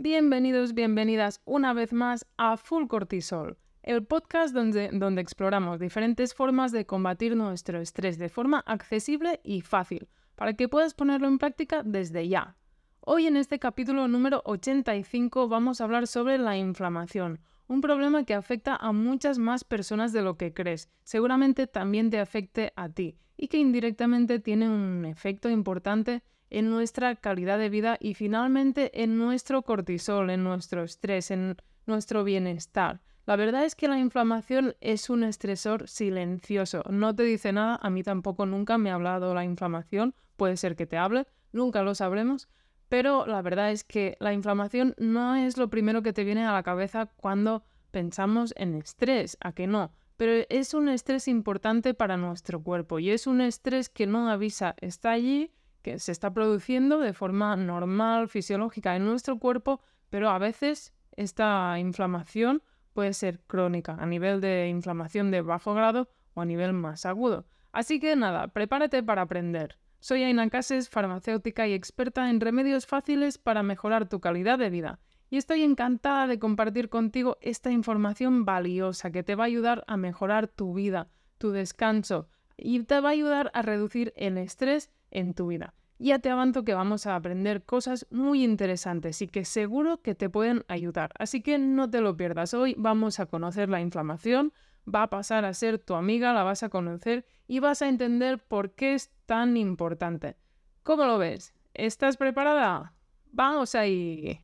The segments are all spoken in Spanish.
Bienvenidos, bienvenidas una vez más a Full Cortisol, el podcast donde, donde exploramos diferentes formas de combatir nuestro estrés de forma accesible y fácil, para que puedas ponerlo en práctica desde ya. Hoy en este capítulo número 85 vamos a hablar sobre la inflamación, un problema que afecta a muchas más personas de lo que crees. Seguramente también te afecte a ti y que indirectamente tiene un efecto importante en nuestra calidad de vida y finalmente en nuestro cortisol, en nuestro estrés, en nuestro bienestar. La verdad es que la inflamación es un estresor silencioso. No te dice nada, a mí tampoco nunca me ha hablado la inflamación, puede ser que te hable, nunca lo sabremos, pero la verdad es que la inflamación no es lo primero que te viene a la cabeza cuando pensamos en estrés, a que no, pero es un estrés importante para nuestro cuerpo y es un estrés que no avisa, está allí se está produciendo de forma normal, fisiológica en nuestro cuerpo, pero a veces esta inflamación puede ser crónica, a nivel de inflamación de bajo grado o a nivel más agudo. Así que nada, prepárate para aprender. Soy Aina Cases, farmacéutica y experta en remedios fáciles para mejorar tu calidad de vida. Y estoy encantada de compartir contigo esta información valiosa que te va a ayudar a mejorar tu vida, tu descanso y te va a ayudar a reducir el estrés en tu vida. Ya te avanzo que vamos a aprender cosas muy interesantes y que seguro que te pueden ayudar. Así que no te lo pierdas. Hoy vamos a conocer la inflamación, va a pasar a ser tu amiga, la vas a conocer y vas a entender por qué es tan importante. ¿Cómo lo ves? ¿Estás preparada? Vamos ahí.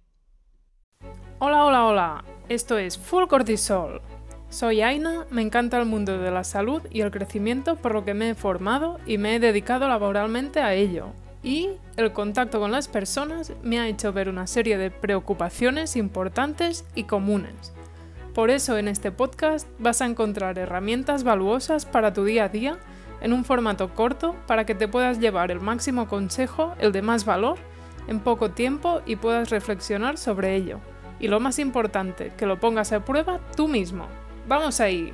Hola, hola, hola. Esto es Full Cortisol soy Aina, me encanta el mundo de la salud y el crecimiento por lo que me he formado y me he dedicado laboralmente a ello. Y el contacto con las personas me ha hecho ver una serie de preocupaciones importantes y comunes. Por eso en este podcast vas a encontrar herramientas valuosas para tu día a día en un formato corto para que te puedas llevar el máximo consejo, el de más valor, en poco tiempo y puedas reflexionar sobre ello. Y lo más importante, que lo pongas a prueba tú mismo. Vamos ahí.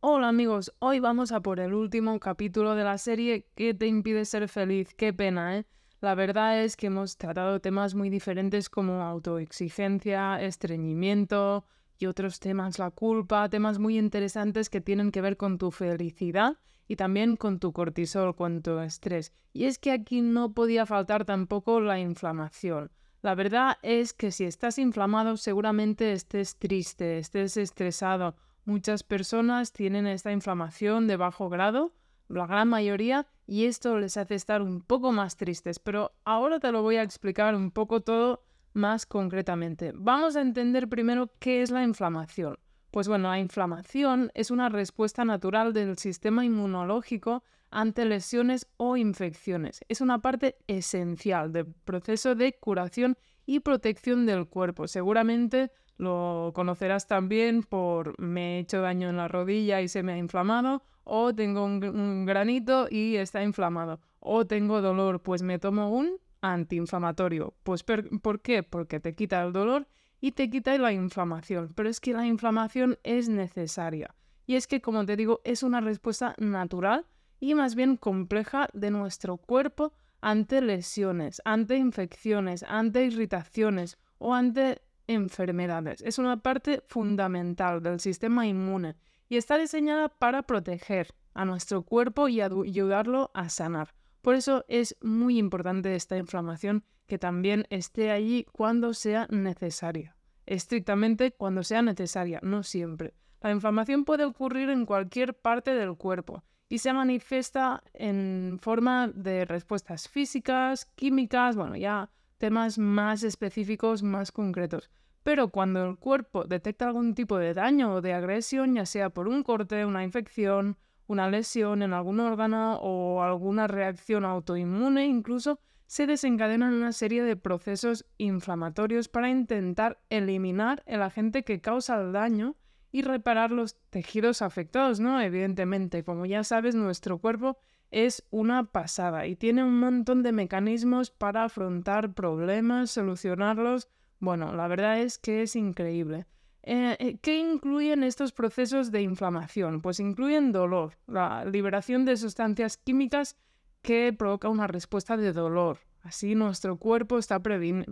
Hola amigos, hoy vamos a por el último capítulo de la serie ¿Qué te impide ser feliz? Qué pena, ¿eh? La verdad es que hemos tratado temas muy diferentes como autoexigencia, estreñimiento y otros temas, la culpa, temas muy interesantes que tienen que ver con tu felicidad y también con tu cortisol, con tu estrés. Y es que aquí no podía faltar tampoco la inflamación. La verdad es que si estás inflamado seguramente estés triste, estés estresado. Muchas personas tienen esta inflamación de bajo grado, la gran mayoría, y esto les hace estar un poco más tristes. Pero ahora te lo voy a explicar un poco todo más concretamente. Vamos a entender primero qué es la inflamación. Pues bueno, la inflamación es una respuesta natural del sistema inmunológico ante lesiones o infecciones. Es una parte esencial del proceso de curación y protección del cuerpo. Seguramente lo conocerás también por me he hecho daño en la rodilla y se me ha inflamado, o tengo un, granito y está inflamado, o tengo dolor, pues me tomo un antiinflamatorio. Pues ¿por qué? Porque te quita el dolor y te quita la inflamación. Pero es que la inflamación es necesaria. Y es que, como te digo, es una respuesta natural y más bien compleja de nuestro cuerpo ante lesiones, ante infecciones, ante irritaciones o ante enfermedades. Es una parte fundamental del sistema inmune y está diseñada para proteger a nuestro cuerpo y ayudarlo a sanar. Por eso es muy importante esta inflamación que también esté allí cuando sea necesaria. Estrictamente cuando sea necesaria, no siempre. La inflamación puede ocurrir en cualquier parte del cuerpo y se manifiesta en forma de respuestas físicas, químicas, bueno, ya temas más específicos, más concretos. Pero cuando el cuerpo detecta algún tipo de daño o de agresión, ya sea por un corte, una infección, una lesión en algún órgano o alguna reacción autoinmune, incluso se desencadenan una serie de procesos inflamatorios para intentar eliminar el agente que causa el daño y reparar los tejidos afectados, ¿no? Evidentemente, como ya sabes, nuestro cuerpo es una pasada y tiene un montón de mecanismos para afrontar problemas, solucionarlos. Bueno, la verdad es que es increíble. Eh, eh, ¿Qué incluyen estos procesos de inflamación? Pues incluyen dolor, la liberación de sustancias químicas que provoca una respuesta de dolor, Así nuestro cuerpo está,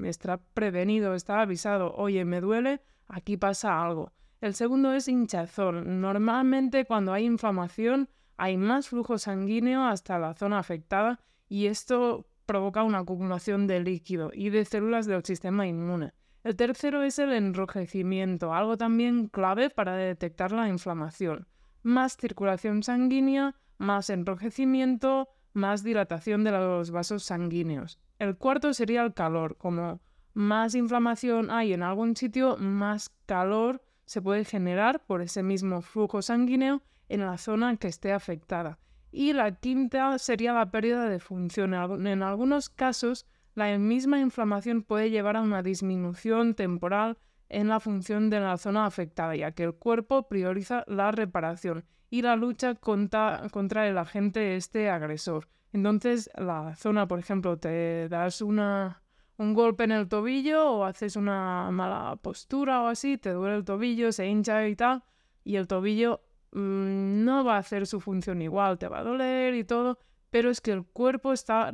está prevenido, está avisado, oye, me duele, aquí pasa algo. El segundo es hinchazón. Normalmente cuando hay inflamación hay más flujo sanguíneo hasta la zona afectada y esto provoca una acumulación de líquido y de células del sistema inmune. El tercero es el enrojecimiento, algo también clave para detectar la inflamación. Más circulación sanguínea, más enrojecimiento, más dilatación de los vasos sanguíneos. El cuarto sería el calor, como más inflamación hay en algún sitio, más calor se puede generar por ese mismo flujo sanguíneo en la zona que esté afectada. Y la quinta sería la pérdida de función. En algunos casos, la misma inflamación puede llevar a una disminución temporal en la función de la zona afectada, ya que el cuerpo prioriza la reparación y la lucha contra, contra el agente este agresor. Entonces, la zona, por ejemplo, te das una, un golpe en el tobillo o haces una mala postura o así, te duele el tobillo, se hincha y tal, y el tobillo mm, no va a hacer su función igual, te va a doler y todo, pero es que el cuerpo está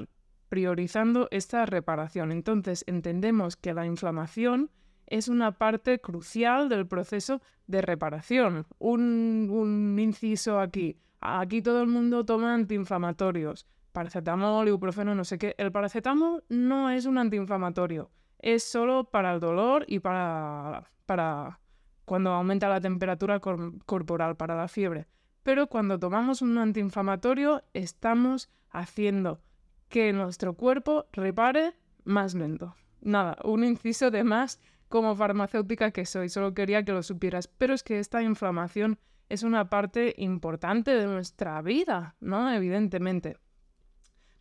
priorizando esta reparación. Entonces entendemos que la inflamación es una parte crucial del proceso de reparación. Un, inciso aquí. Aquí todo el mundo toma antiinflamatorios paracetamol, ibuprofeno, no sé qué. El paracetamol no es un antiinflamatorio, es solo para el dolor y para, para cuando aumenta la temperatura corporal, para la fiebre. Pero cuando tomamos un antiinflamatorio, estamos haciendo que nuestro cuerpo repare más lento. Nada, un inciso de más como farmacéutica que soy, solo quería que lo supieras. Pero es que esta inflamación es una parte importante de nuestra vida, ¿no? Evidentemente.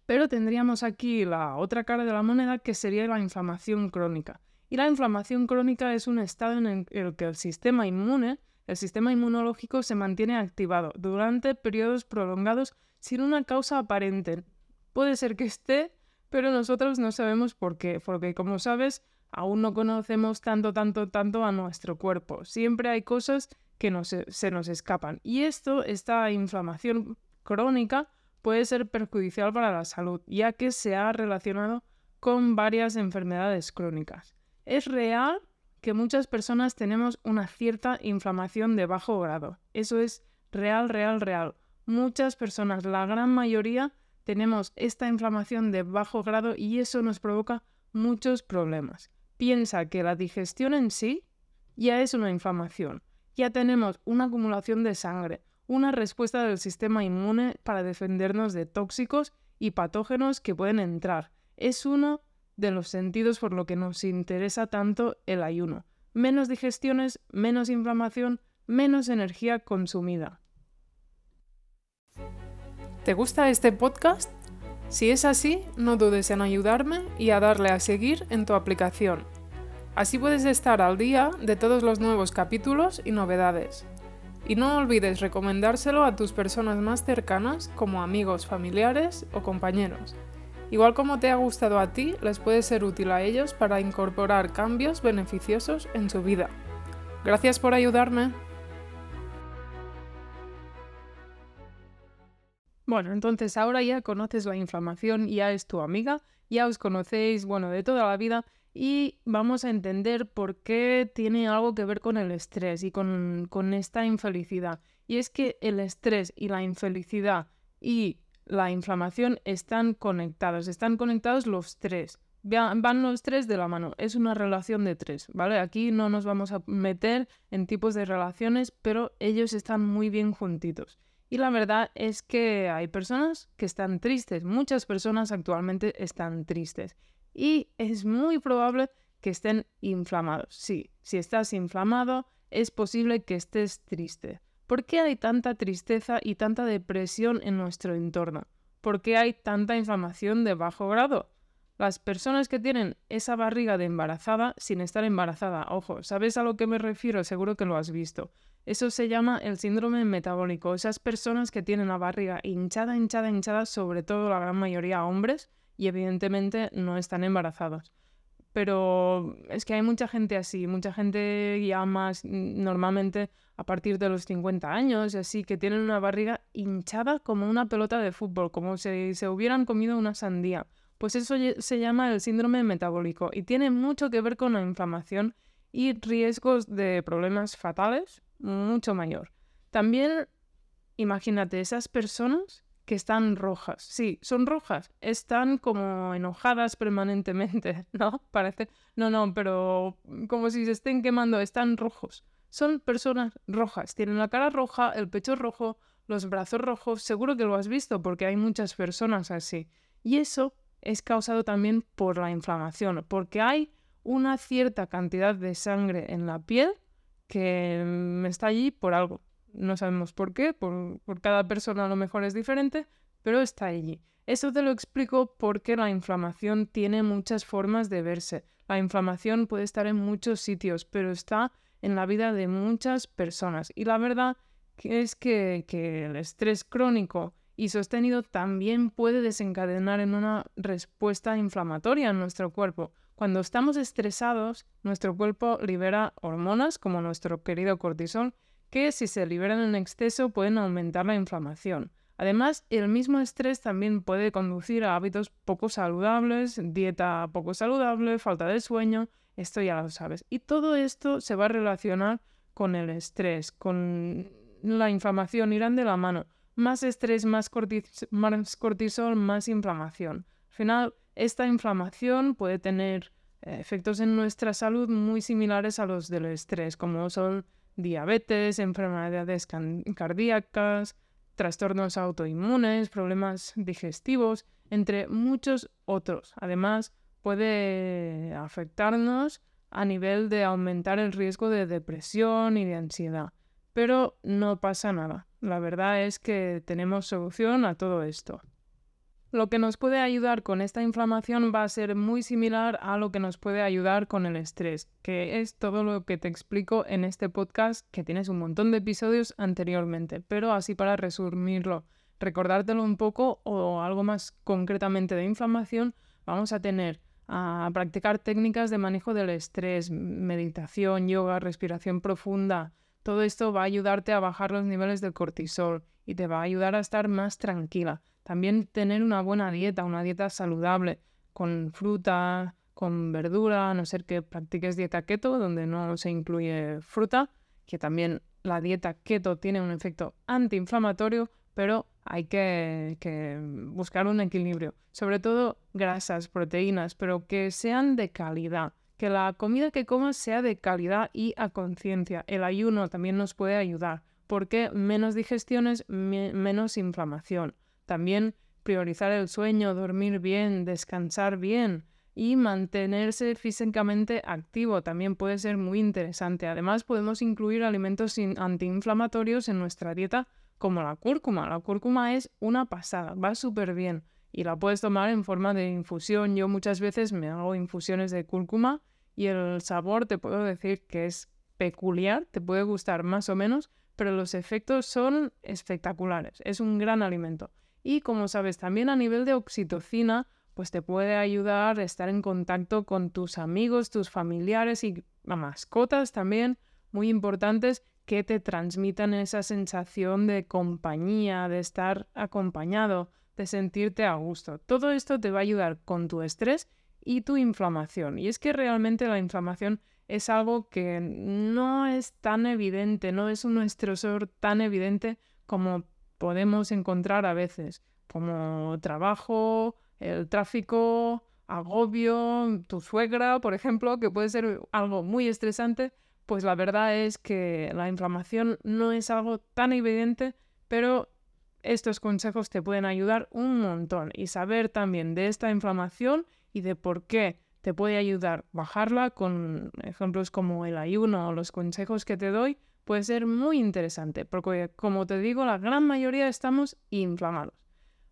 Pero tendríamos aquí la otra cara de la moneda que sería la inflamación crónica. Y la inflamación crónica es un estado en el que el sistema inmune, el sistema inmunológico se mantiene activado durante periodos prolongados sin una causa aparente. Puede ser que esté, pero nosotros no sabemos por qué, porque como sabes, aún no conocemos tanto, tanto, tanto a nuestro cuerpo. Siempre hay cosas que se nos escapan. Y esto, esta inflamación crónica, puede ser perjudicial para la salud, ya que se ha relacionado con varias enfermedades crónicas. Es real que muchas personas tenemos una cierta inflamación de bajo grado. Eso es real, real, real. Muchas personas, la gran mayoría, tenemos esta inflamación de bajo grado y eso nos provoca muchos problemas. Piensa que la digestión en sí ya es una inflamación. Ya tenemos una acumulación de sangre, una respuesta del sistema inmune para defendernos de tóxicos y patógenos que pueden entrar. Es uno de los sentidos por lo que nos interesa tanto el ayuno. Menos digestiones, menos inflamación, menos energía consumida. ¿Te gusta este podcast? Si es así, no dudes en ayudarme y a darle a seguir en tu aplicación. Así puedes estar al día de todos los nuevos capítulos y novedades. Y no olvides recomendárselo a tus personas más cercanas como amigos, familiares o compañeros. Igual como te ha gustado a ti, les puede ser útil a ellos para incorporar cambios beneficiosos en su vida. Gracias por ayudarme. Bueno, entonces ahora ya conoces la inflamación, ya es tu amiga, ya os conocéis, bueno, de toda la vida y vamos a entender por qué tiene algo que ver con el estrés y con, esta infelicidad. Y es que el estrés y la infelicidad y la inflamación están conectados, están conectados los tres. Van los tres de la mano, es una relación de tres, ¿vale? Aquí no nos vamos a meter en tipos de relaciones, pero ellos están muy bien juntitos. Y la verdad es que hay personas que están tristes, muchas personas actualmente están tristes y es muy probable que estén inflamados. Sí, si estás inflamado, es posible que estés triste. ¿Por qué hay tanta tristeza y tanta depresión en nuestro entorno? ¿Por qué hay tanta inflamación de bajo grado? Las personas que tienen esa barriga de embarazada sin estar embarazada, ojo, ¿sabes a lo que me refiero? Seguro que lo has visto. Eso se llama el síndrome metabólico. Esas personas que tienen la barriga hinchada, hinchada, hinchada, sobre todo la gran mayoría hombres, y evidentemente no están embarazados. Pero es que hay mucha gente así, mucha gente ya más mm, normalmente a partir de los 50 años y así, que tienen una barriga hinchada como una pelota de fútbol, como si se hubieran comido una sandía. Pues eso se llama el síndrome metabólico y tiene mucho que ver con la inflamación y riesgos de problemas fatales mucho mayor. También imagínate esas personas que están rojas. Sí, son rojas. Están como enojadas permanentemente, ¿no? Parece. No, no, pero como si se estén quemando. Están rojos. Son personas rojas. Tienen la cara roja, el pecho rojo, los brazos rojos. Seguro que lo has visto porque hay muchas personas así. Y eso es causado también por la inflamación, porque hay una cierta cantidad de sangre en la piel que está allí por algo. No sabemos por qué, por, cada persona a lo mejor es diferente, pero está allí. Eso te lo explico porque la inflamación tiene muchas formas de verse. La inflamación puede estar en muchos sitios, pero está en la vida de muchas personas. Y la verdad es que, que el estrés crónico y sostenido también puede desencadenar en una respuesta inflamatoria en nuestro cuerpo. Cuando estamos estresados, nuestro cuerpo libera hormonas como nuestro querido cortisol, que si se liberan en exceso pueden aumentar la inflamación. Además, el mismo estrés también puede conducir a hábitos poco saludables, dieta poco saludable, falta de sueño, esto ya lo sabes. Y todo esto se va a relacionar con el estrés, con la inflamación, irán de la mano. Más estrés, más, cortisol, más inflamación. Al final, esta inflamación puede tener eh, efectos en nuestra salud muy similares a los del estrés, como son diabetes, enfermedades cardíacas, trastornos autoinmunes, problemas digestivos, entre muchos otros. Además, puede afectarnos a nivel de aumentar el riesgo de depresión y de ansiedad. Pero no pasa nada. La verdad es que tenemos solución a todo esto. Lo que nos puede ayudar con esta inflamación va a ser muy similar a lo que nos puede ayudar con el estrés, que es todo lo que te explico en este podcast, que tienes un montón de episodios anteriormente, pero así para resumirlo, recordártelo un poco o algo más concretamente de inflamación, vamos a tener a practicar técnicas de manejo del estrés, meditación, yoga, respiración profunda. Todo esto va a ayudarte a bajar los niveles de cortisol y te va a ayudar a estar más tranquila. También tener una buena dieta, una dieta saludable, con fruta, con verdura, a no ser que practiques dieta keto, donde no se incluye fruta, que también la dieta keto tiene un efecto antiinflamatorio, pero hay que, que, buscar un equilibrio. Sobre todo grasas, proteínas, pero que sean de calidad. Que la comida que comas sea de calidad y a conciencia. El ayuno también nos puede ayudar, porque menos digestiones, menos inflamación. También priorizar el sueño, dormir bien, descansar bien y mantenerse físicamente activo también puede ser muy interesante. Además, podemos incluir alimentos antiinflamatorios en nuestra dieta como la cúrcuma. La cúrcuma es una pasada, va súper bien y la puedes tomar en forma de infusión. Yo muchas veces me hago infusiones de cúrcuma y el sabor te puedo decir que es peculiar, te puede gustar más o menos, pero los efectos son espectaculares. Es un gran alimento. Y como sabes, también a nivel de oxitocina, pues te puede ayudar a estar en contacto con tus amigos, tus familiares y mascotas también, muy importantes, que te transmitan esa sensación de compañía, de estar acompañado, de sentirte a gusto. Todo esto te va a ayudar con tu estrés y tu inflamación. Y es que realmente la inflamación es algo que no es tan evidente, no es un estresor tan evidente como podemos encontrar a veces, como trabajo, el tráfico, agobio, tu suegra, por ejemplo, que puede ser algo muy estresante, pues la verdad es que la inflamación no es algo tan evidente, pero estos consejos te pueden ayudar un montón. Y saber también de esta inflamación y de por qué te puede ayudar bajarla con ejemplos como el ayuno o los consejos que te doy, puede ser muy interesante, porque como te digo, la gran mayoría estamos inflamados.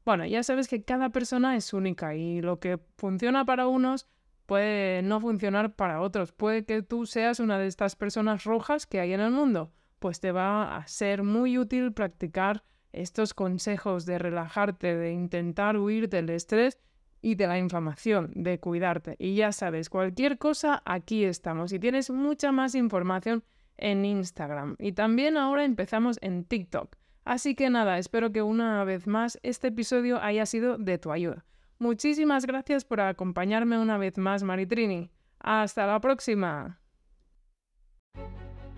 Bueno, ya sabes que cada persona es única y lo que funciona para unos puede no funcionar para otros. Puede que tú seas una de estas personas rojas que hay en el mundo. Pues te va a ser muy útil practicar estos consejos de relajarte, de intentar huir del estrés y de la inflamación, de cuidarte. Y ya sabes, cualquier cosa, aquí estamos. Y tienes mucha más información en Instagram y también ahora empezamos en TikTok. Así que nada, espero que una vez más este episodio haya sido de tu ayuda. Muchísimas gracias por acompañarme una vez más, Maritrini. Hasta la próxima.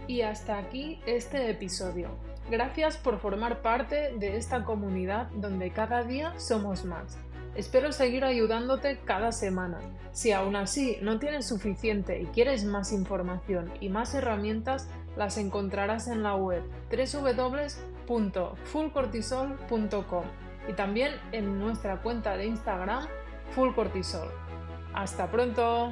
Y hasta aquí este episodio. Gracias por formar parte de esta comunidad donde cada día somos más. Espero seguir ayudándote cada semana. Si aún así no tienes suficiente y quieres más información y más herramientas, las encontrarás en la web www.fullcortisol.com y también en nuestra cuenta de Instagram fullcortisol. ¡Hasta pronto!